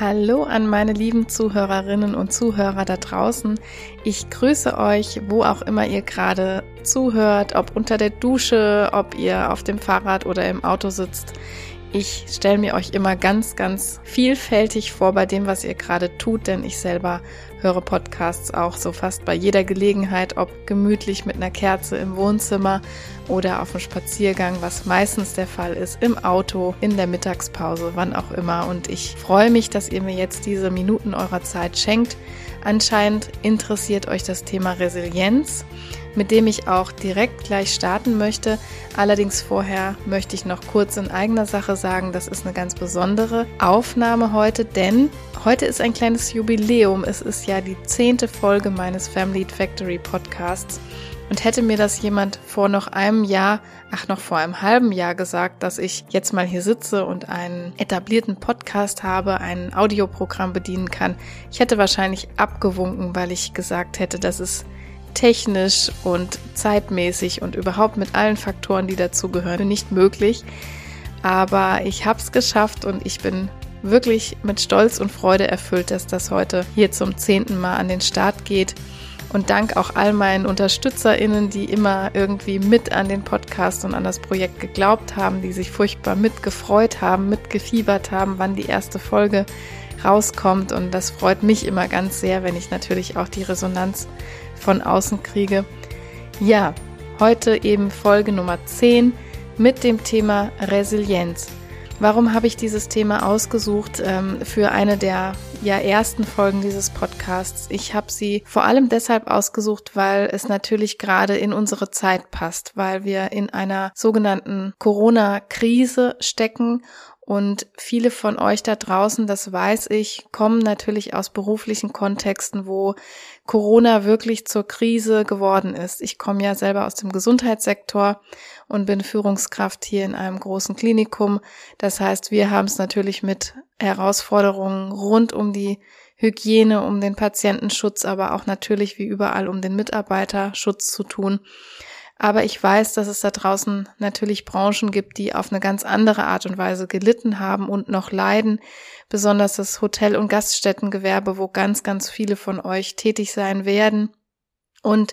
Hallo an meine lieben Zuhörerinnen und Zuhörer da draußen. Ich grüße euch, wo auch immer ihr gerade zuhört, ob unter der Dusche, ob ihr auf dem Fahrrad oder im Auto sitzt. Ich stelle mir euch immer ganz, ganz vielfältig vor bei dem, was ihr gerade tut, denn ich selber höre Podcasts auch so fast bei jeder Gelegenheit, ob gemütlich mit einer Kerze im Wohnzimmer oder auf dem Spaziergang, was meistens der Fall ist, im Auto, in der Mittagspause, wann auch immer. Und ich freue mich, dass ihr mir jetzt diese Minuten eurer Zeit schenkt. Anscheinend interessiert euch das Thema Resilienz mit dem ich auch direkt gleich starten möchte. Allerdings vorher möchte ich noch kurz in eigener Sache sagen, das ist eine ganz besondere Aufnahme heute, denn heute ist ein kleines Jubiläum. Es ist ja die zehnte Folge meines Family Factory Podcasts. Und hätte mir das jemand vor noch einem Jahr, ach noch vor einem halben Jahr gesagt, dass ich jetzt mal hier sitze und einen etablierten Podcast habe, ein Audioprogramm bedienen kann, ich hätte wahrscheinlich abgewunken, weil ich gesagt hätte, dass es technisch und zeitmäßig und überhaupt mit allen Faktoren, die dazugehören, nicht möglich. Aber ich habe es geschafft und ich bin wirklich mit Stolz und Freude erfüllt, dass das heute hier zum zehnten Mal an den Start geht. Und dank auch all meinen UnterstützerInnen, die immer irgendwie mit an den Podcast und an das Projekt geglaubt haben, die sich furchtbar mitgefreut haben, mitgefiebert haben, wann die erste Folge rauskommt. Und das freut mich immer ganz sehr, wenn ich natürlich auch die Resonanz von außen kriege. Ja, heute eben Folge Nummer 10 mit dem Thema Resilienz. Warum habe ich dieses Thema ausgesucht ähm, für eine der ja ersten Folgen dieses Podcasts? Ich habe sie vor allem deshalb ausgesucht, weil es natürlich gerade in unsere Zeit passt, weil wir in einer sogenannten Corona-Krise stecken und viele von euch da draußen, das weiß ich, kommen natürlich aus beruflichen Kontexten, wo Corona wirklich zur Krise geworden ist. Ich komme ja selber aus dem Gesundheitssektor und bin Führungskraft hier in einem großen Klinikum. Das heißt, wir haben es natürlich mit Herausforderungen rund um die Hygiene, um den Patientenschutz, aber auch natürlich wie überall um den Mitarbeiterschutz zu tun. Aber ich weiß, dass es da draußen natürlich Branchen gibt, die auf eine ganz andere Art und Weise gelitten haben und noch leiden. Besonders das Hotel- und Gaststättengewerbe, wo ganz, ganz viele von euch tätig sein werden. Und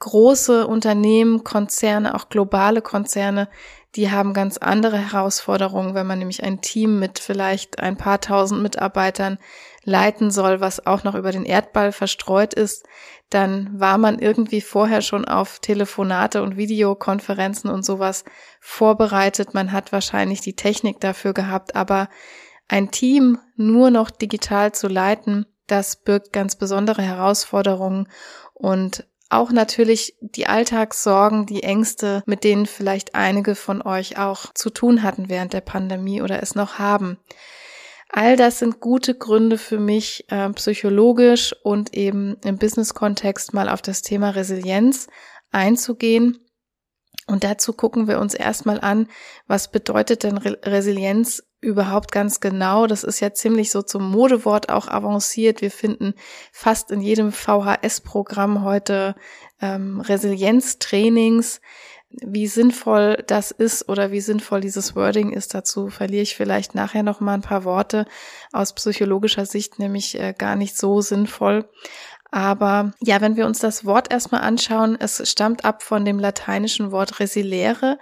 große Unternehmen, Konzerne, auch globale Konzerne, die haben ganz andere Herausforderungen, wenn man nämlich ein Team mit vielleicht ein paar tausend Mitarbeitern leiten soll, was auch noch über den Erdball verstreut ist, dann war man irgendwie vorher schon auf Telefonate und Videokonferenzen und sowas vorbereitet. Man hat wahrscheinlich die Technik dafür gehabt, aber ein Team nur noch digital zu leiten, das birgt ganz besondere Herausforderungen und auch natürlich die Alltagssorgen, die Ängste, mit denen vielleicht einige von euch auch zu tun hatten während der Pandemie oder es noch haben. All das sind gute Gründe für mich, äh, psychologisch und eben im Business-Kontext mal auf das Thema Resilienz einzugehen. Und dazu gucken wir uns erstmal an, was bedeutet denn Re Resilienz überhaupt ganz genau? Das ist ja ziemlich so zum Modewort auch avanciert. Wir finden fast in jedem VHS-Programm heute ähm, Resilienztrainings wie sinnvoll das ist oder wie sinnvoll dieses Wording ist, dazu verliere ich vielleicht nachher noch mal ein paar Worte aus psychologischer Sicht, nämlich äh, gar nicht so sinnvoll. Aber ja, wenn wir uns das Wort erstmal anschauen, es stammt ab von dem lateinischen Wort resiliere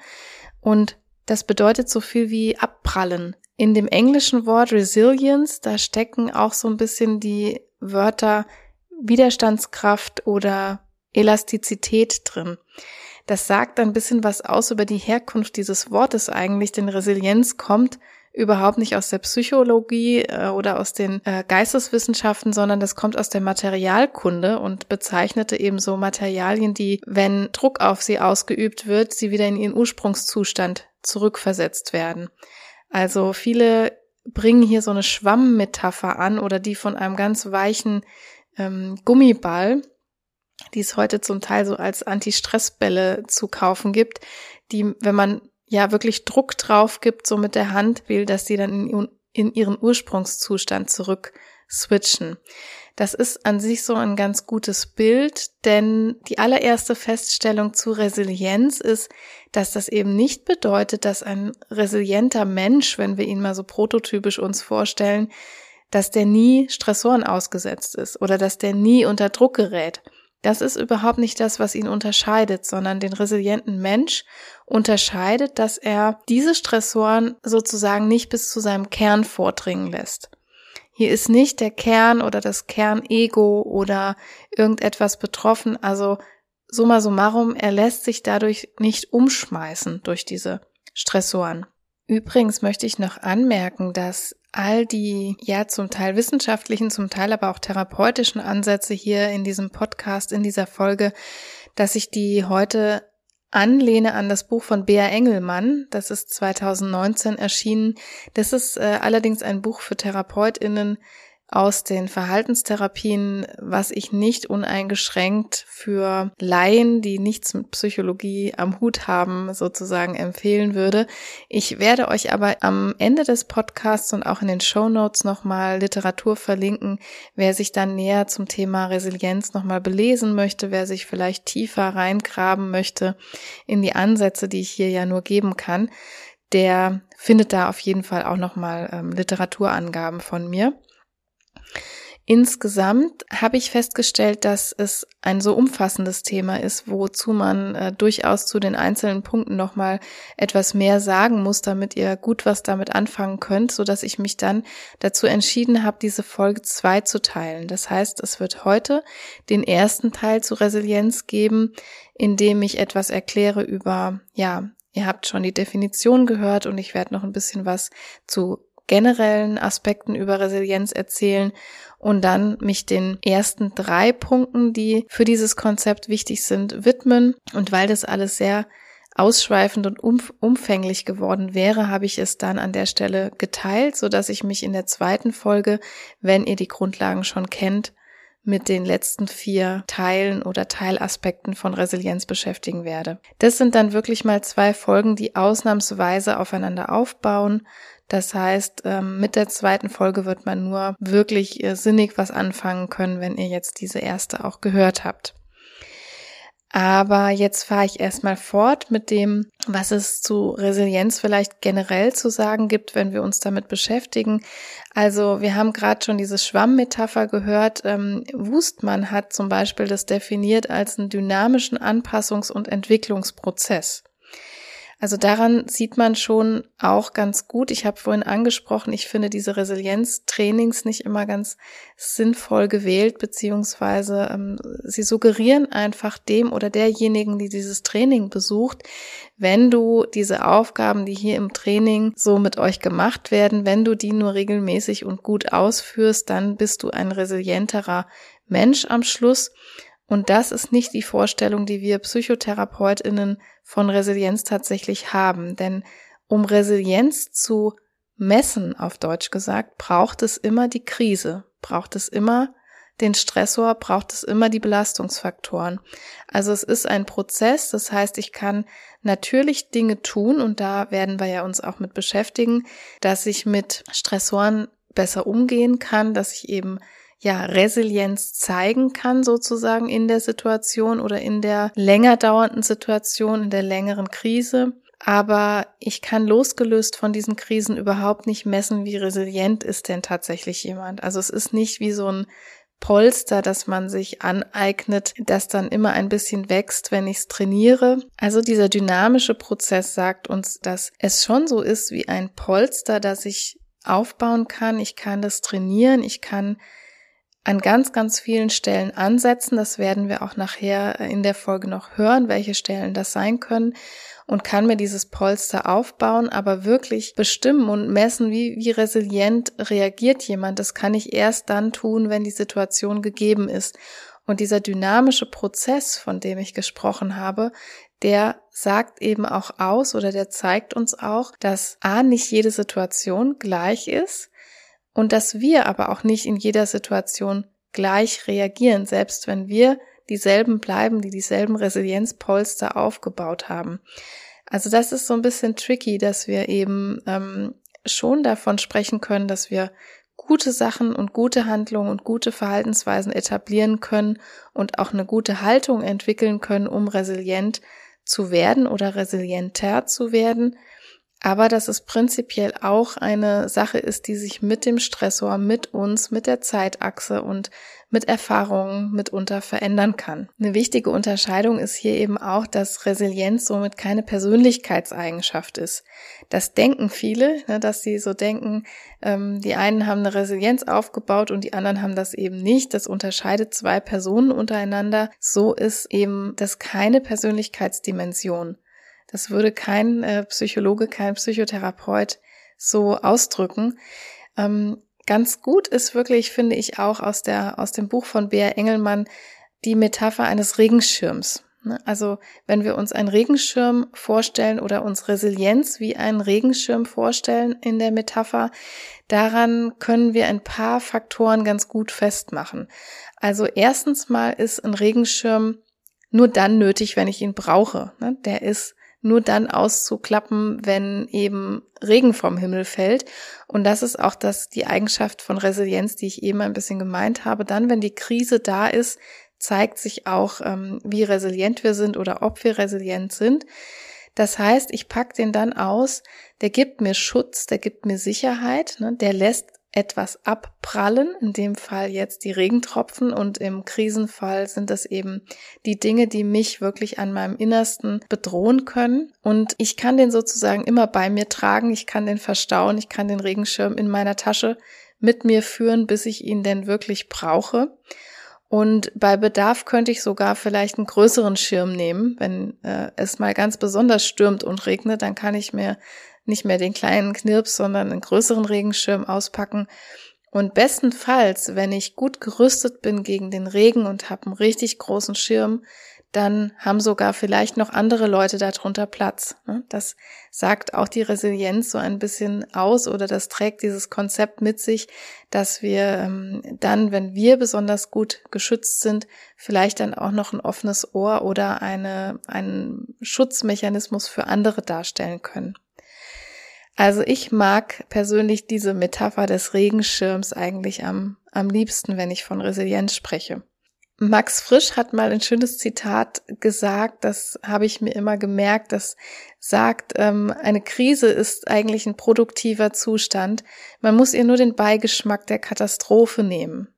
und das bedeutet so viel wie abprallen. In dem englischen Wort Resilience, da stecken auch so ein bisschen die Wörter Widerstandskraft oder Elastizität drin. Das sagt ein bisschen was aus über die Herkunft dieses Wortes eigentlich, denn Resilienz kommt überhaupt nicht aus der Psychologie äh, oder aus den äh, Geisteswissenschaften, sondern das kommt aus der Materialkunde und bezeichnete eben so Materialien, die, wenn Druck auf sie ausgeübt wird, sie wieder in ihren Ursprungszustand zurückversetzt werden. Also viele bringen hier so eine Schwammmetapher an oder die von einem ganz weichen ähm, Gummiball, die es heute zum Teil so als Anti-Stress-Bälle zu kaufen gibt, die, wenn man ja wirklich Druck drauf gibt, so mit der Hand will, dass sie dann in, in ihren Ursprungszustand zurück switchen. Das ist an sich so ein ganz gutes Bild, denn die allererste Feststellung zu Resilienz ist, dass das eben nicht bedeutet, dass ein resilienter Mensch, wenn wir ihn mal so prototypisch uns vorstellen, dass der nie Stressoren ausgesetzt ist oder dass der nie unter Druck gerät. Das ist überhaupt nicht das, was ihn unterscheidet, sondern den resilienten Mensch unterscheidet, dass er diese Stressoren sozusagen nicht bis zu seinem Kern vordringen lässt. Hier ist nicht der Kern oder das Kernego oder irgendetwas betroffen. Also summa summarum, er lässt sich dadurch nicht umschmeißen durch diese Stressoren. Übrigens möchte ich noch anmerken, dass all die ja zum Teil wissenschaftlichen, zum Teil aber auch therapeutischen Ansätze hier in diesem Podcast, in dieser Folge, dass ich die heute anlehne an das Buch von Bea Engelmann. Das ist 2019 erschienen. Das ist äh, allerdings ein Buch für Therapeutinnen, aus den Verhaltenstherapien, was ich nicht uneingeschränkt für Laien, die nichts mit Psychologie am Hut haben, sozusagen empfehlen würde. Ich werde euch aber am Ende des Podcasts und auch in den Show Notes nochmal Literatur verlinken, wer sich dann näher zum Thema Resilienz nochmal belesen möchte, wer sich vielleicht tiefer reingraben möchte in die Ansätze, die ich hier ja nur geben kann, der findet da auf jeden Fall auch nochmal ähm, Literaturangaben von mir. Insgesamt habe ich festgestellt, dass es ein so umfassendes Thema ist, wozu man äh, durchaus zu den einzelnen Punkten nochmal etwas mehr sagen muss, damit ihr gut was damit anfangen könnt, so dass ich mich dann dazu entschieden habe, diese Folge zwei zu teilen. Das heißt, es wird heute den ersten Teil zu Resilienz geben, in dem ich etwas erkläre über, ja, ihr habt schon die Definition gehört und ich werde noch ein bisschen was zu generellen Aspekten über Resilienz erzählen und dann mich den ersten drei Punkten, die für dieses Konzept wichtig sind, widmen. Und weil das alles sehr ausschweifend und umfänglich geworden wäre, habe ich es dann an der Stelle geteilt, so dass ich mich in der zweiten Folge, wenn ihr die Grundlagen schon kennt, mit den letzten vier Teilen oder Teilaspekten von Resilienz beschäftigen werde. Das sind dann wirklich mal zwei Folgen, die ausnahmsweise aufeinander aufbauen, das heißt, ähm, mit der zweiten Folge wird man nur wirklich äh, sinnig was anfangen können, wenn ihr jetzt diese erste auch gehört habt. Aber jetzt fahre ich erstmal fort mit dem, was es zu Resilienz vielleicht generell zu sagen gibt, wenn wir uns damit beschäftigen. Also wir haben gerade schon diese Schwammmetapher gehört. Ähm, Wustmann hat zum Beispiel das definiert als einen dynamischen Anpassungs- und Entwicklungsprozess. Also daran sieht man schon auch ganz gut. Ich habe vorhin angesprochen, ich finde diese Resilienztrainings nicht immer ganz sinnvoll gewählt, beziehungsweise ähm, sie suggerieren einfach dem oder derjenigen, die dieses Training besucht, wenn du diese Aufgaben, die hier im Training so mit euch gemacht werden, wenn du die nur regelmäßig und gut ausführst, dann bist du ein resilienterer Mensch am Schluss. Und das ist nicht die Vorstellung, die wir Psychotherapeutinnen von Resilienz tatsächlich haben. Denn um Resilienz zu messen, auf Deutsch gesagt, braucht es immer die Krise, braucht es immer den Stressor, braucht es immer die Belastungsfaktoren. Also es ist ein Prozess, das heißt, ich kann natürlich Dinge tun und da werden wir ja uns auch mit beschäftigen, dass ich mit Stressoren besser umgehen kann, dass ich eben ja, Resilienz zeigen kann, sozusagen in der Situation oder in der länger dauernden Situation, in der längeren Krise. Aber ich kann losgelöst von diesen Krisen überhaupt nicht messen, wie resilient ist denn tatsächlich jemand. Also es ist nicht wie so ein Polster, das man sich aneignet, das dann immer ein bisschen wächst, wenn ich es trainiere. Also dieser dynamische Prozess sagt uns, dass es schon so ist wie ein Polster, das ich aufbauen kann. Ich kann das trainieren, ich kann an ganz, ganz vielen Stellen ansetzen. Das werden wir auch nachher in der Folge noch hören, welche Stellen das sein können und kann mir dieses Polster aufbauen, aber wirklich bestimmen und messen, wie, wie resilient reagiert jemand. Das kann ich erst dann tun, wenn die Situation gegeben ist. Und dieser dynamische Prozess, von dem ich gesprochen habe, der sagt eben auch aus oder der zeigt uns auch, dass A, nicht jede Situation gleich ist, und dass wir aber auch nicht in jeder Situation gleich reagieren, selbst wenn wir dieselben bleiben, die dieselben Resilienzpolster aufgebaut haben. Also das ist so ein bisschen tricky, dass wir eben ähm, schon davon sprechen können, dass wir gute Sachen und gute Handlungen und gute Verhaltensweisen etablieren können und auch eine gute Haltung entwickeln können, um resilient zu werden oder resilienter zu werden aber dass es prinzipiell auch eine Sache ist, die sich mit dem Stressor, mit uns, mit der Zeitachse und mit Erfahrungen mitunter verändern kann. Eine wichtige Unterscheidung ist hier eben auch, dass Resilienz somit keine Persönlichkeitseigenschaft ist. Das denken viele, ne, dass sie so denken, ähm, die einen haben eine Resilienz aufgebaut und die anderen haben das eben nicht. Das unterscheidet zwei Personen untereinander. So ist eben das keine Persönlichkeitsdimension. Das würde kein äh, Psychologe, kein Psychotherapeut so ausdrücken. Ähm, ganz gut ist wirklich, finde ich, auch aus der, aus dem Buch von Bea Engelmann die Metapher eines Regenschirms. Ne? Also wenn wir uns einen Regenschirm vorstellen oder uns Resilienz wie einen Regenschirm vorstellen in der Metapher, daran können wir ein paar Faktoren ganz gut festmachen. Also erstens mal ist ein Regenschirm nur dann nötig, wenn ich ihn brauche. Ne? Der ist nur dann auszuklappen, wenn eben Regen vom Himmel fällt. Und das ist auch das, die Eigenschaft von Resilienz, die ich eben ein bisschen gemeint habe. Dann, wenn die Krise da ist, zeigt sich auch, ähm, wie resilient wir sind oder ob wir resilient sind. Das heißt, ich pack den dann aus, der gibt mir Schutz, der gibt mir Sicherheit, ne, der lässt etwas abprallen, in dem Fall jetzt die Regentropfen und im Krisenfall sind das eben die Dinge, die mich wirklich an meinem Innersten bedrohen können und ich kann den sozusagen immer bei mir tragen, ich kann den verstauen, ich kann den Regenschirm in meiner Tasche mit mir führen, bis ich ihn denn wirklich brauche. Und bei Bedarf könnte ich sogar vielleicht einen größeren Schirm nehmen. Wenn äh, es mal ganz besonders stürmt und regnet, dann kann ich mir nicht mehr den kleinen Knirps, sondern einen größeren Regenschirm auspacken. Und bestenfalls, wenn ich gut gerüstet bin gegen den Regen und habe einen richtig großen Schirm, dann haben sogar vielleicht noch andere Leute darunter Platz. Ne? Das sagt auch die Resilienz so ein bisschen aus oder das trägt dieses Konzept mit sich, dass wir ähm, dann, wenn wir besonders gut geschützt sind, vielleicht dann auch noch ein offenes Ohr oder eine, einen Schutzmechanismus für andere darstellen können. Also ich mag persönlich diese Metapher des Regenschirms eigentlich am, am liebsten, wenn ich von Resilienz spreche. Max Frisch hat mal ein schönes Zitat gesagt, das habe ich mir immer gemerkt, das sagt, ähm, eine Krise ist eigentlich ein produktiver Zustand, man muss ihr nur den Beigeschmack der Katastrophe nehmen.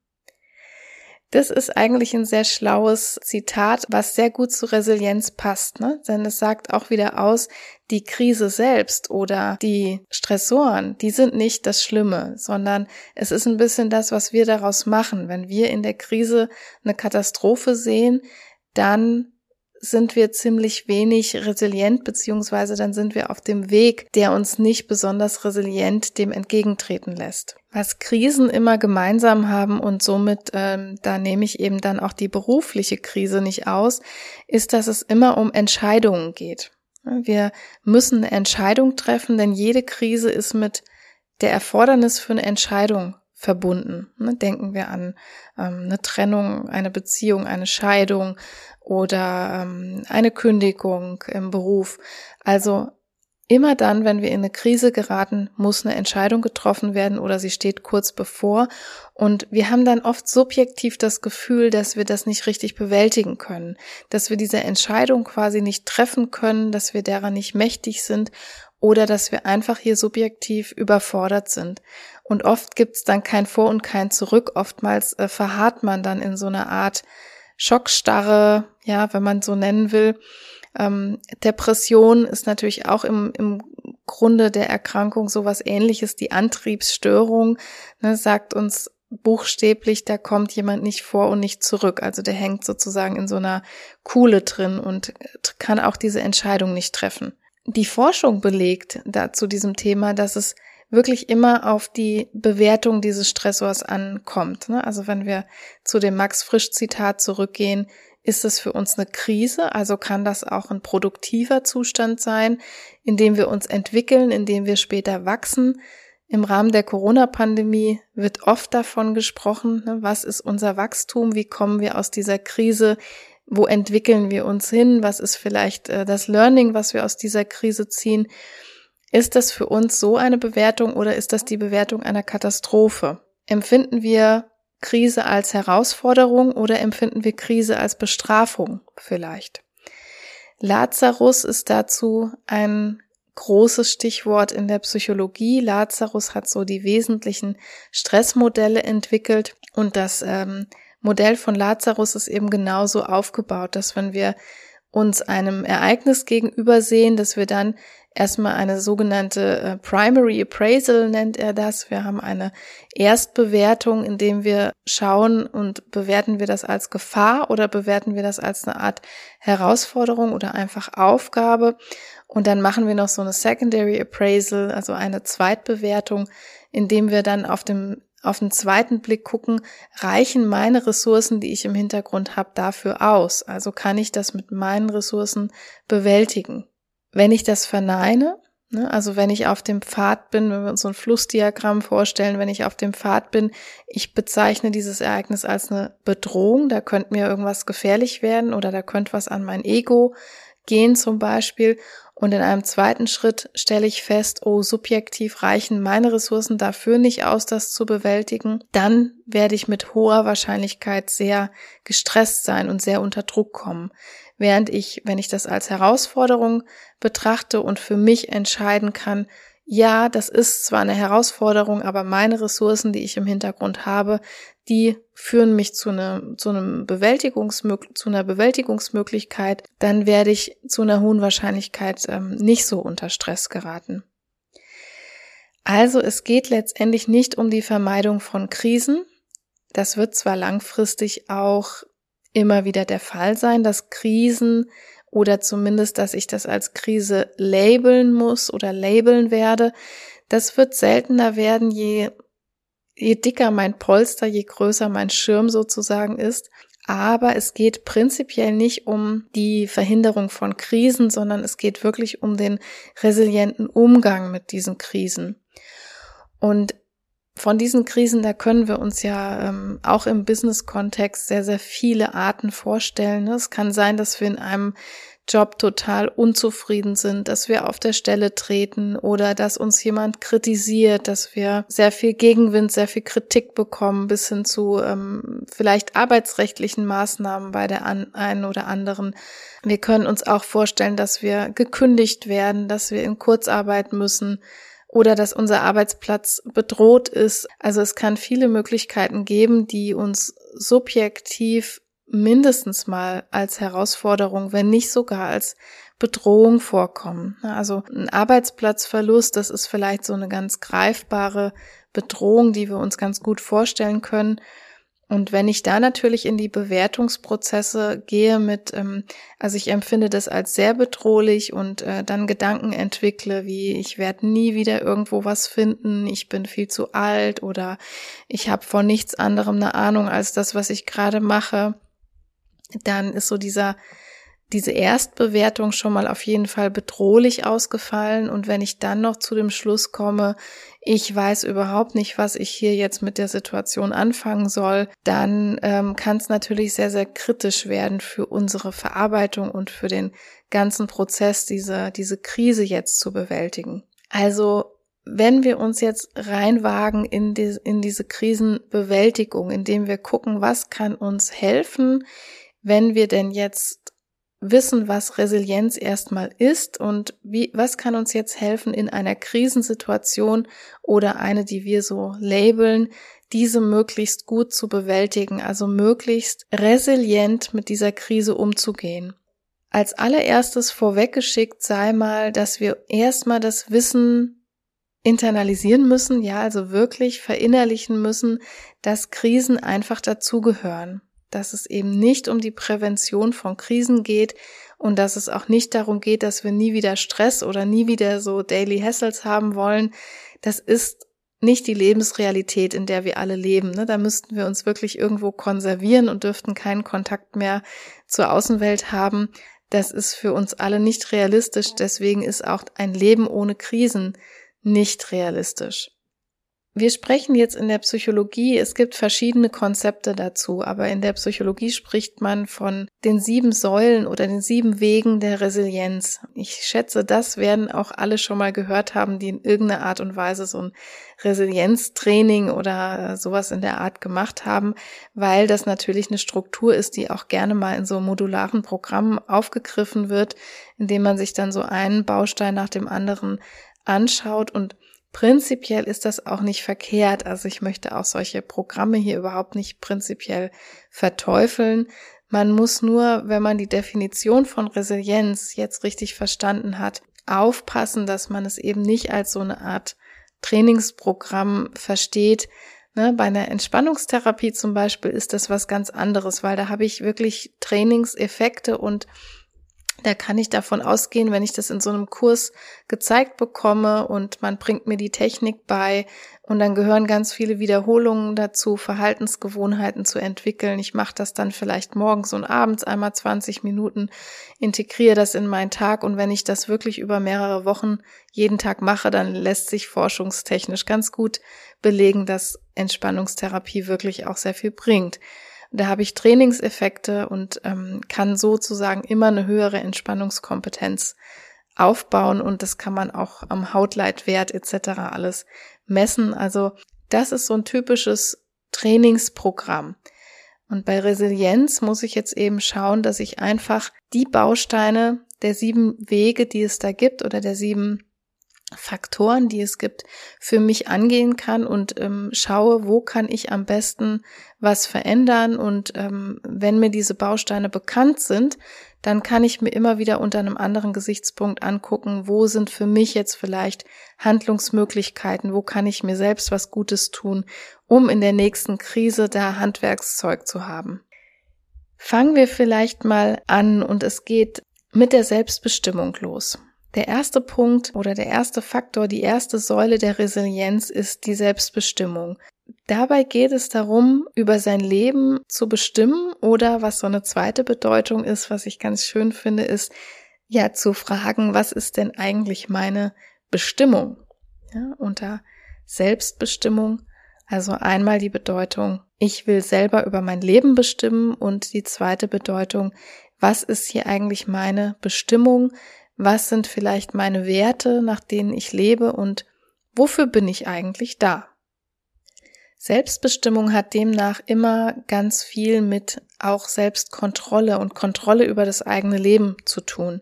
Das ist eigentlich ein sehr schlaues Zitat, was sehr gut zu Resilienz passt, ne? Denn es sagt auch wieder aus, die Krise selbst oder die Stressoren, die sind nicht das Schlimme, sondern es ist ein bisschen das, was wir daraus machen. Wenn wir in der Krise eine Katastrophe sehen, dann sind wir ziemlich wenig resilient, beziehungsweise dann sind wir auf dem Weg, der uns nicht besonders resilient dem entgegentreten lässt. Was Krisen immer gemeinsam haben und somit, ähm, da nehme ich eben dann auch die berufliche Krise nicht aus, ist, dass es immer um Entscheidungen geht. Wir müssen eine Entscheidung treffen, denn jede Krise ist mit der Erfordernis für eine Entscheidung verbunden. Ne, denken wir an ähm, eine Trennung, eine Beziehung, eine Scheidung oder ähm, eine Kündigung im Beruf. Also immer dann, wenn wir in eine Krise geraten, muss eine Entscheidung getroffen werden oder sie steht kurz bevor. Und wir haben dann oft subjektiv das Gefühl, dass wir das nicht richtig bewältigen können, dass wir diese Entscheidung quasi nicht treffen können, dass wir derer nicht mächtig sind oder dass wir einfach hier subjektiv überfordert sind. Und oft gibt's dann kein Vor und kein Zurück. Oftmals äh, verharrt man dann in so einer Art Schockstarre, ja, wenn man so nennen will. Ähm, Depression ist natürlich auch im, im Grunde der Erkrankung sowas ähnliches. Die Antriebsstörung ne, sagt uns buchstäblich, da kommt jemand nicht vor und nicht zurück. Also der hängt sozusagen in so einer Kuhle drin und kann auch diese Entscheidung nicht treffen die Forschung belegt da zu diesem Thema, dass es wirklich immer auf die Bewertung dieses Stressors ankommt. Ne? Also wenn wir zu dem Max Frisch Zitat zurückgehen, ist es für uns eine Krise, also kann das auch ein produktiver Zustand sein, in dem wir uns entwickeln, in dem wir später wachsen, Im Rahmen der Corona-Pandemie wird oft davon gesprochen, ne, was ist unser Wachstum, wie kommen wir aus dieser Krise, wo entwickeln wir uns hin, was ist vielleicht äh, das Learning, was wir aus dieser Krise ziehen. Ist das für uns so eine Bewertung oder ist das die Bewertung einer Katastrophe? Empfinden wir Krise als Herausforderung oder empfinden wir Krise als Bestrafung vielleicht? Lazarus ist dazu ein großes Stichwort in der Psychologie. Lazarus hat so die wesentlichen Stressmodelle entwickelt und das ähm, Modell von Lazarus ist eben genauso aufgebaut, dass wenn wir uns einem Ereignis gegenüber sehen, dass wir dann erstmal eine sogenannte äh, Primary Appraisal nennt er das. Wir haben eine Erstbewertung, indem wir schauen und bewerten wir das als Gefahr oder bewerten wir das als eine Art Herausforderung oder einfach Aufgabe. Und dann machen wir noch so eine Secondary Appraisal, also eine Zweitbewertung, indem wir dann auf dem auf den zweiten Blick gucken, reichen meine Ressourcen, die ich im Hintergrund habe, dafür aus? Also kann ich das mit meinen Ressourcen bewältigen? Wenn ich das verneine, ne, also wenn ich auf dem Pfad bin, wenn wir uns so ein Flussdiagramm vorstellen, wenn ich auf dem Pfad bin, ich bezeichne dieses Ereignis als eine Bedrohung, da könnte mir irgendwas gefährlich werden oder da könnte was an mein Ego gehen zum Beispiel und in einem zweiten Schritt stelle ich fest, oh, subjektiv reichen meine Ressourcen dafür nicht aus, das zu bewältigen. Dann werde ich mit hoher Wahrscheinlichkeit sehr gestresst sein und sehr unter Druck kommen. Während ich, wenn ich das als Herausforderung betrachte und für mich entscheiden kann, ja, das ist zwar eine Herausforderung, aber meine Ressourcen, die ich im Hintergrund habe, die führen mich zu, einer zu, einem Bewältigungsmög zu einer Bewältigungsmöglichkeit, dann werde ich zu einer hohen Wahrscheinlichkeit ähm, nicht so unter Stress geraten. Also es geht letztendlich nicht um die Vermeidung von Krisen. Das wird zwar langfristig auch immer wieder der Fall sein, dass Krisen oder zumindest, dass ich das als Krise labeln muss oder labeln werde. Das wird seltener werden, je, je dicker mein Polster, je größer mein Schirm sozusagen ist. Aber es geht prinzipiell nicht um die Verhinderung von Krisen, sondern es geht wirklich um den resilienten Umgang mit diesen Krisen. Und von diesen Krisen, da können wir uns ja ähm, auch im Business-Kontext sehr, sehr viele Arten vorstellen. Es kann sein, dass wir in einem Job total unzufrieden sind, dass wir auf der Stelle treten oder dass uns jemand kritisiert, dass wir sehr viel Gegenwind, sehr viel Kritik bekommen, bis hin zu ähm, vielleicht arbeitsrechtlichen Maßnahmen bei der an, einen oder anderen. Wir können uns auch vorstellen, dass wir gekündigt werden, dass wir in Kurzarbeit müssen oder dass unser Arbeitsplatz bedroht ist. Also es kann viele Möglichkeiten geben, die uns subjektiv mindestens mal als Herausforderung, wenn nicht sogar als Bedrohung vorkommen. Also ein Arbeitsplatzverlust, das ist vielleicht so eine ganz greifbare Bedrohung, die wir uns ganz gut vorstellen können. Und wenn ich da natürlich in die Bewertungsprozesse gehe mit, ähm, also ich empfinde das als sehr bedrohlich und äh, dann Gedanken entwickle, wie ich werde nie wieder irgendwo was finden, ich bin viel zu alt oder ich habe von nichts anderem eine Ahnung als das, was ich gerade mache, dann ist so dieser diese Erstbewertung schon mal auf jeden Fall bedrohlich ausgefallen. Und wenn ich dann noch zu dem Schluss komme, ich weiß überhaupt nicht, was ich hier jetzt mit der Situation anfangen soll, dann ähm, kann es natürlich sehr, sehr kritisch werden für unsere Verarbeitung und für den ganzen Prozess, diese, diese Krise jetzt zu bewältigen. Also wenn wir uns jetzt reinwagen in, die, in diese Krisenbewältigung, indem wir gucken, was kann uns helfen, wenn wir denn jetzt wissen, was Resilienz erstmal ist und wie, was kann uns jetzt helfen in einer Krisensituation oder eine, die wir so labeln, diese möglichst gut zu bewältigen, also möglichst resilient mit dieser Krise umzugehen. Als allererstes vorweggeschickt sei mal, dass wir erstmal das Wissen internalisieren müssen, ja, also wirklich verinnerlichen müssen, dass Krisen einfach dazugehören dass es eben nicht um die Prävention von Krisen geht und dass es auch nicht darum geht, dass wir nie wieder Stress oder nie wieder so Daily Hassles haben wollen. Das ist nicht die Lebensrealität, in der wir alle leben. Ne? Da müssten wir uns wirklich irgendwo konservieren und dürften keinen Kontakt mehr zur Außenwelt haben. Das ist für uns alle nicht realistisch. Deswegen ist auch ein Leben ohne Krisen nicht realistisch. Wir sprechen jetzt in der Psychologie, es gibt verschiedene Konzepte dazu, aber in der Psychologie spricht man von den sieben Säulen oder den sieben Wegen der Resilienz. Ich schätze, das werden auch alle schon mal gehört haben, die in irgendeiner Art und Weise so ein Resilienztraining oder sowas in der Art gemacht haben, weil das natürlich eine Struktur ist, die auch gerne mal in so modularen Programmen aufgegriffen wird, indem man sich dann so einen Baustein nach dem anderen anschaut und Prinzipiell ist das auch nicht verkehrt. Also ich möchte auch solche Programme hier überhaupt nicht prinzipiell verteufeln. Man muss nur, wenn man die Definition von Resilienz jetzt richtig verstanden hat, aufpassen, dass man es eben nicht als so eine Art Trainingsprogramm versteht. Ne, bei einer Entspannungstherapie zum Beispiel ist das was ganz anderes, weil da habe ich wirklich Trainingseffekte und da kann ich davon ausgehen, wenn ich das in so einem Kurs gezeigt bekomme und man bringt mir die Technik bei und dann gehören ganz viele Wiederholungen dazu, Verhaltensgewohnheiten zu entwickeln. Ich mache das dann vielleicht morgens und abends einmal 20 Minuten, integriere das in meinen Tag und wenn ich das wirklich über mehrere Wochen jeden Tag mache, dann lässt sich forschungstechnisch ganz gut belegen, dass Entspannungstherapie wirklich auch sehr viel bringt. Da habe ich Trainingseffekte und ähm, kann sozusagen immer eine höhere Entspannungskompetenz aufbauen und das kann man auch am Hautleitwert etc. alles messen. Also das ist so ein typisches Trainingsprogramm. Und bei Resilienz muss ich jetzt eben schauen, dass ich einfach die Bausteine der sieben Wege, die es da gibt oder der sieben Faktoren, die es gibt, für mich angehen kann und ähm, schaue, wo kann ich am besten was verändern. Und ähm, wenn mir diese Bausteine bekannt sind, dann kann ich mir immer wieder unter einem anderen Gesichtspunkt angucken, wo sind für mich jetzt vielleicht Handlungsmöglichkeiten, wo kann ich mir selbst was Gutes tun, um in der nächsten Krise da Handwerkszeug zu haben. Fangen wir vielleicht mal an und es geht mit der Selbstbestimmung los. Der erste Punkt oder der erste Faktor, die erste Säule der Resilienz ist die Selbstbestimmung. Dabei geht es darum, über sein Leben zu bestimmen oder was so eine zweite Bedeutung ist, was ich ganz schön finde, ist ja zu fragen, was ist denn eigentlich meine Bestimmung? Ja, unter Selbstbestimmung, also einmal die Bedeutung, ich will selber über mein Leben bestimmen und die zweite Bedeutung, was ist hier eigentlich meine Bestimmung? Was sind vielleicht meine Werte, nach denen ich lebe und wofür bin ich eigentlich da? Selbstbestimmung hat demnach immer ganz viel mit auch Selbstkontrolle und Kontrolle über das eigene Leben zu tun.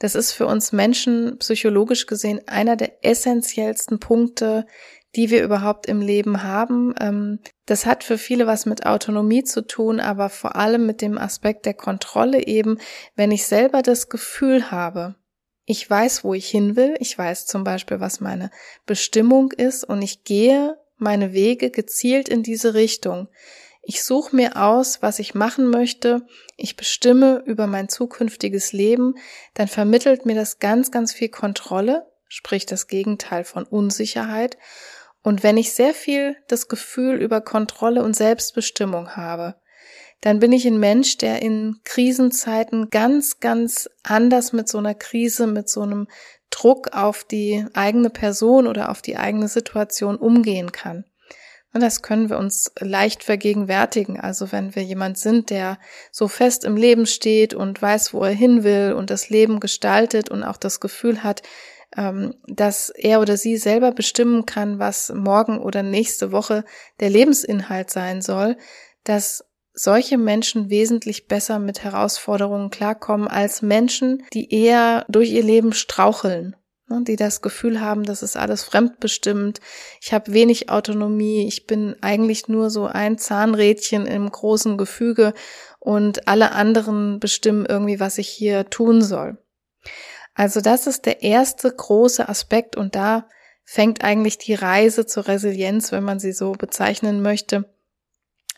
Das ist für uns Menschen psychologisch gesehen einer der essentiellsten Punkte, die wir überhaupt im Leben haben. Ähm, das hat für viele was mit Autonomie zu tun, aber vor allem mit dem Aspekt der Kontrolle eben, wenn ich selber das Gefühl habe, ich weiß, wo ich hin will. Ich weiß zum Beispiel, was meine Bestimmung ist und ich gehe meine Wege gezielt in diese Richtung. Ich suche mir aus, was ich machen möchte. Ich bestimme über mein zukünftiges Leben. Dann vermittelt mir das ganz, ganz viel Kontrolle, sprich das Gegenteil von Unsicherheit. Und wenn ich sehr viel das Gefühl über Kontrolle und Selbstbestimmung habe, dann bin ich ein Mensch, der in Krisenzeiten ganz, ganz anders mit so einer Krise, mit so einem Druck auf die eigene Person oder auf die eigene Situation umgehen kann. Und das können wir uns leicht vergegenwärtigen. Also wenn wir jemand sind, der so fest im Leben steht und weiß, wo er hin will und das Leben gestaltet und auch das Gefühl hat, ähm, dass er oder sie selber bestimmen kann, was morgen oder nächste Woche der Lebensinhalt sein soll, dass solche Menschen wesentlich besser mit Herausforderungen klarkommen als Menschen, die eher durch ihr Leben straucheln, ne, die das Gefühl haben, das ist alles fremdbestimmt, ich habe wenig Autonomie, ich bin eigentlich nur so ein Zahnrädchen im großen Gefüge und alle anderen bestimmen irgendwie, was ich hier tun soll. Also das ist der erste große Aspekt und da fängt eigentlich die Reise zur Resilienz, wenn man sie so bezeichnen möchte,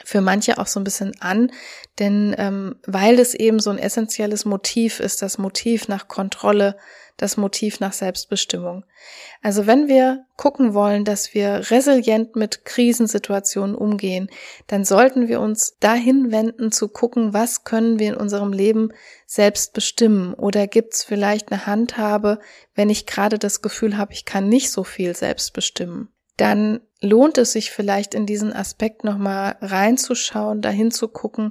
für manche auch so ein bisschen an, denn ähm, weil es eben so ein essentielles Motiv ist, das Motiv nach Kontrolle, das Motiv nach Selbstbestimmung. Also wenn wir gucken wollen, dass wir resilient mit Krisensituationen umgehen, dann sollten wir uns dahin wenden zu gucken, was können wir in unserem Leben selbst bestimmen oder gibt es vielleicht eine Handhabe, wenn ich gerade das Gefühl habe, ich kann nicht so viel selbst bestimmen. Dann lohnt es sich vielleicht in diesen Aspekt nochmal reinzuschauen, dahin zu gucken,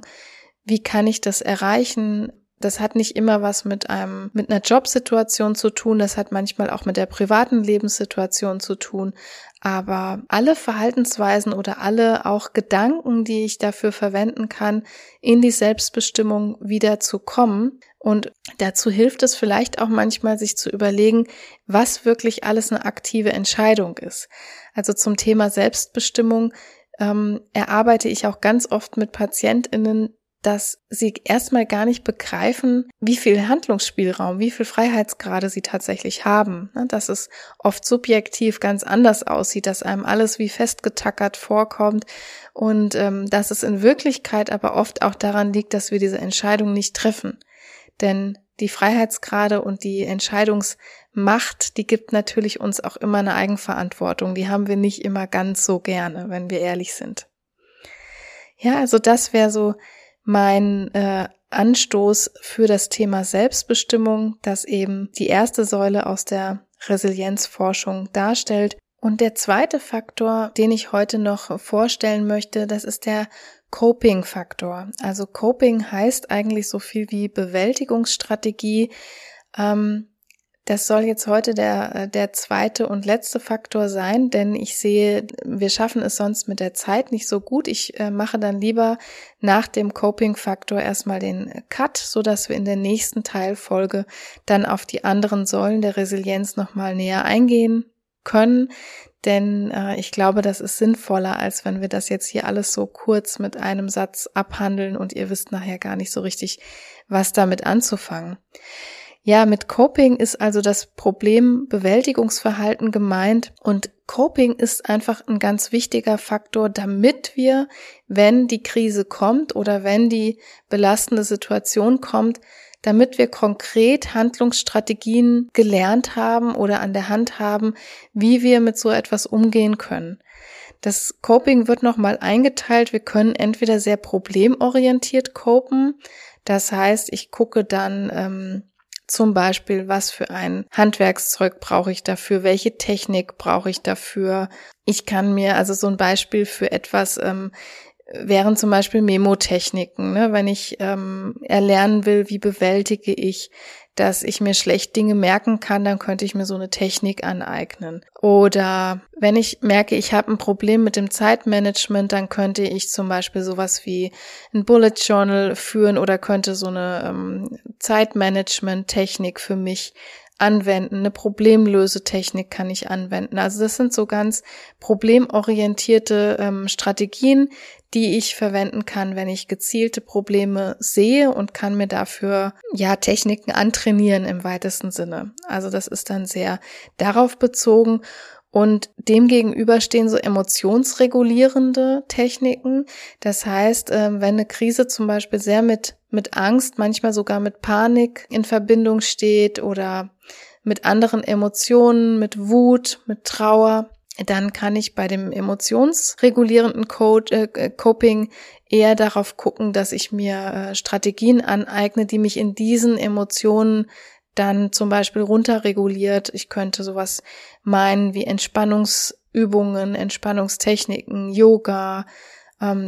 wie kann ich das erreichen? Das hat nicht immer was mit einem, mit einer Jobsituation zu tun. Das hat manchmal auch mit der privaten Lebenssituation zu tun. Aber alle Verhaltensweisen oder alle auch Gedanken, die ich dafür verwenden kann, in die Selbstbestimmung wieder zu kommen. Und dazu hilft es vielleicht auch manchmal, sich zu überlegen, was wirklich alles eine aktive Entscheidung ist. Also zum Thema Selbstbestimmung ähm, erarbeite ich auch ganz oft mit PatientInnen dass sie erstmal gar nicht begreifen, wie viel Handlungsspielraum, wie viel Freiheitsgrade sie tatsächlich haben. Ne, dass es oft subjektiv ganz anders aussieht, dass einem alles wie festgetackert vorkommt und ähm, dass es in Wirklichkeit aber oft auch daran liegt, dass wir diese Entscheidung nicht treffen. Denn die Freiheitsgrade und die Entscheidungsmacht, die gibt natürlich uns auch immer eine Eigenverantwortung. Die haben wir nicht immer ganz so gerne, wenn wir ehrlich sind. Ja, also das wäre so mein äh, Anstoß für das Thema Selbstbestimmung, das eben die erste Säule aus der Resilienzforschung darstellt. Und der zweite Faktor, den ich heute noch vorstellen möchte, das ist der Coping-Faktor. Also Coping heißt eigentlich so viel wie Bewältigungsstrategie. Ähm, das soll jetzt heute der, äh, der zweite und letzte Faktor sein, denn ich sehe, wir schaffen es sonst mit der Zeit nicht so gut. Ich äh, mache dann lieber nach dem Coping-Faktor erstmal den Cut, so dass wir in der nächsten Teilfolge dann auf die anderen Säulen der Resilienz nochmal näher eingehen können. Denn äh, ich glaube, das ist sinnvoller, als wenn wir das jetzt hier alles so kurz mit einem Satz abhandeln und ihr wisst nachher gar nicht so richtig, was damit anzufangen. Ja, mit Coping ist also das Problembewältigungsverhalten gemeint und Coping ist einfach ein ganz wichtiger Faktor, damit wir, wenn die Krise kommt oder wenn die belastende Situation kommt, damit wir konkret Handlungsstrategien gelernt haben oder an der Hand haben, wie wir mit so etwas umgehen können. Das Coping wird nochmal eingeteilt. Wir können entweder sehr problemorientiert copen. Das heißt, ich gucke dann, ähm, zum Beispiel, was für ein Handwerkszeug brauche ich dafür? Welche Technik brauche ich dafür? Ich kann mir also so ein Beispiel für etwas ähm, wären zum Beispiel Memotechniken. Ne? Wenn ich ähm, erlernen will, wie bewältige ich dass ich mir schlecht Dinge merken kann, dann könnte ich mir so eine Technik aneignen. Oder wenn ich merke, ich habe ein Problem mit dem Zeitmanagement, dann könnte ich zum Beispiel sowas wie ein Bullet Journal führen oder könnte so eine ähm, Zeitmanagement-Technik für mich anwenden, eine Problemlösetechnik kann ich anwenden. Also das sind so ganz problemorientierte ähm, Strategien, die ich verwenden kann, wenn ich gezielte Probleme sehe und kann mir dafür ja Techniken antrainieren im weitesten Sinne. Also das ist dann sehr darauf bezogen und demgegenüber stehen so emotionsregulierende Techniken. Das heißt, ähm, wenn eine Krise zum Beispiel sehr mit, mit Angst, manchmal sogar mit Panik in Verbindung steht oder mit anderen Emotionen, mit Wut, mit Trauer, dann kann ich bei dem emotionsregulierenden Code, äh, Coping eher darauf gucken, dass ich mir äh, Strategien aneigne, die mich in diesen Emotionen dann zum Beispiel runterreguliert. Ich könnte sowas meinen wie Entspannungsübungen, Entspannungstechniken, Yoga,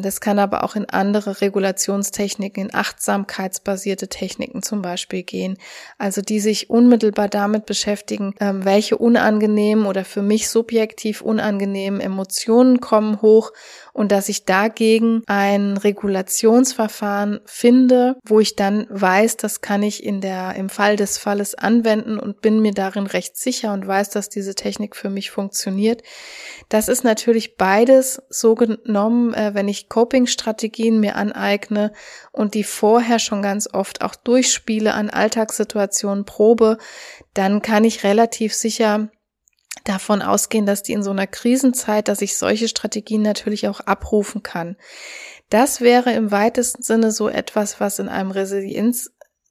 das kann aber auch in andere Regulationstechniken, in achtsamkeitsbasierte Techniken zum Beispiel gehen. Also die sich unmittelbar damit beschäftigen, ähm, welche unangenehmen oder für mich subjektiv unangenehmen Emotionen kommen hoch und dass ich dagegen ein Regulationsverfahren finde, wo ich dann weiß, das kann ich in der, im Fall des Falles anwenden und bin mir darin recht sicher und weiß, dass diese Technik für mich funktioniert. Das ist natürlich beides so genommen, äh, wenn ich Coping-Strategien mir aneigne und die vorher schon ganz oft auch durchspiele an Alltagssituationen probe, dann kann ich relativ sicher davon ausgehen, dass die in so einer Krisenzeit, dass ich solche Strategien natürlich auch abrufen kann. Das wäre im weitesten Sinne so etwas, was in einem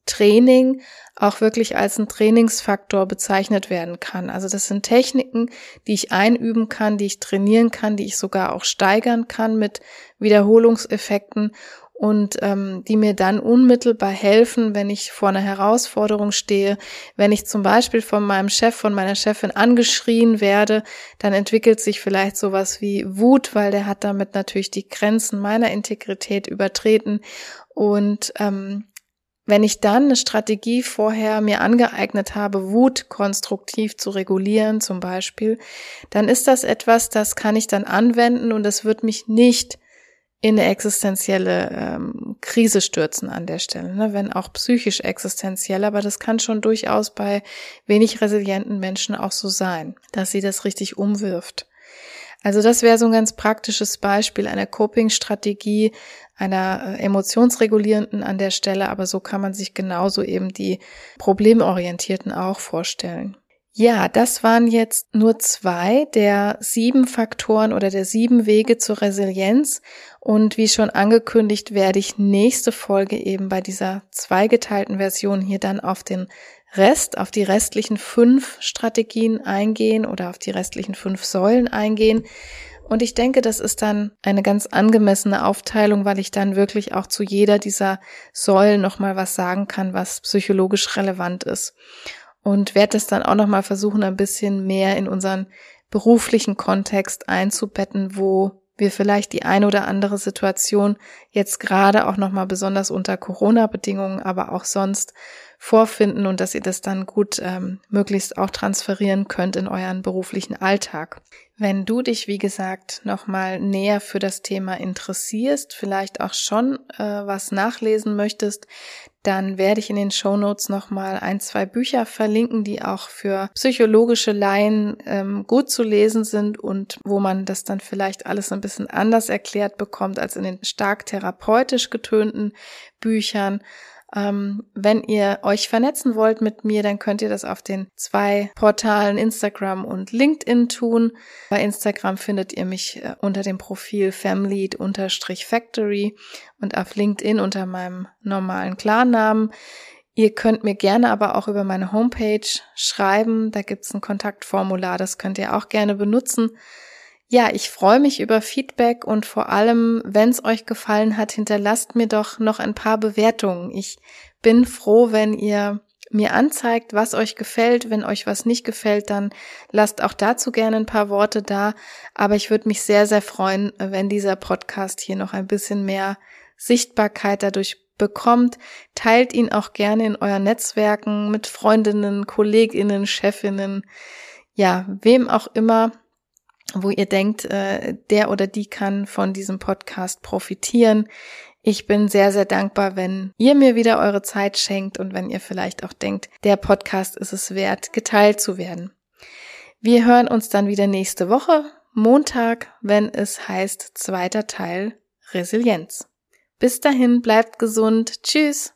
Resilienztraining auch wirklich als ein Trainingsfaktor bezeichnet werden kann. Also das sind Techniken, die ich einüben kann, die ich trainieren kann, die ich sogar auch steigern kann mit Wiederholungseffekten und ähm, die mir dann unmittelbar helfen, wenn ich vor einer Herausforderung stehe, wenn ich zum Beispiel von meinem Chef, von meiner Chefin angeschrien werde, dann entwickelt sich vielleicht sowas wie Wut, weil der hat damit natürlich die Grenzen meiner Integrität übertreten und ähm, wenn ich dann eine Strategie vorher mir angeeignet habe, Wut konstruktiv zu regulieren zum Beispiel, dann ist das etwas, das kann ich dann anwenden und es wird mich nicht in eine existenzielle ähm, Krise stürzen an der Stelle, ne? wenn auch psychisch existenziell, aber das kann schon durchaus bei wenig resilienten Menschen auch so sein, dass sie das richtig umwirft. Also das wäre so ein ganz praktisches Beispiel einer Coping-Strategie, einer äh, emotionsregulierenden an der Stelle, aber so kann man sich genauso eben die problemorientierten auch vorstellen. Ja, das waren jetzt nur zwei der sieben Faktoren oder der sieben Wege zur Resilienz. Und wie schon angekündigt, werde ich nächste Folge eben bei dieser zweigeteilten Version hier dann auf den Rest, auf die restlichen fünf Strategien eingehen oder auf die restlichen fünf Säulen eingehen. Und ich denke, das ist dann eine ganz angemessene Aufteilung, weil ich dann wirklich auch zu jeder dieser Säulen nochmal was sagen kann, was psychologisch relevant ist. Und werde das dann auch nochmal versuchen, ein bisschen mehr in unseren beruflichen Kontext einzubetten, wo wir vielleicht die ein oder andere Situation jetzt gerade auch nochmal besonders unter Corona-Bedingungen, aber auch sonst vorfinden und dass ihr das dann gut ähm, möglichst auch transferieren könnt in euren beruflichen Alltag. Wenn du dich, wie gesagt, nochmal näher für das Thema interessierst, vielleicht auch schon äh, was nachlesen möchtest, dann werde ich in den Show Notes nochmal ein, zwei Bücher verlinken, die auch für psychologische Laien ähm, gut zu lesen sind und wo man das dann vielleicht alles ein bisschen anders erklärt bekommt als in den stark therapeutisch getönten Büchern. Ähm, wenn ihr euch vernetzen wollt mit mir, dann könnt ihr das auf den zwei Portalen Instagram und LinkedIn tun. Bei Instagram findet ihr mich äh, unter dem Profil family-factory und auf LinkedIn unter meinem normalen Klarnamen. Ihr könnt mir gerne aber auch über meine Homepage schreiben. Da gibt's ein Kontaktformular, das könnt ihr auch gerne benutzen. Ja, ich freue mich über Feedback und vor allem, wenn es euch gefallen hat, hinterlasst mir doch noch ein paar Bewertungen. Ich bin froh, wenn ihr mir anzeigt, was euch gefällt. Wenn euch was nicht gefällt, dann lasst auch dazu gerne ein paar Worte da. Aber ich würde mich sehr, sehr freuen, wenn dieser Podcast hier noch ein bisschen mehr Sichtbarkeit dadurch bekommt. Teilt ihn auch gerne in euren Netzwerken mit Freundinnen, Kolleginnen, Chefinnen, ja, wem auch immer wo ihr denkt, äh, der oder die kann von diesem Podcast profitieren. Ich bin sehr, sehr dankbar, wenn ihr mir wieder eure Zeit schenkt und wenn ihr vielleicht auch denkt, der Podcast ist es wert, geteilt zu werden. Wir hören uns dann wieder nächste Woche, Montag, wenn es heißt zweiter Teil Resilienz. Bis dahin, bleibt gesund. Tschüss.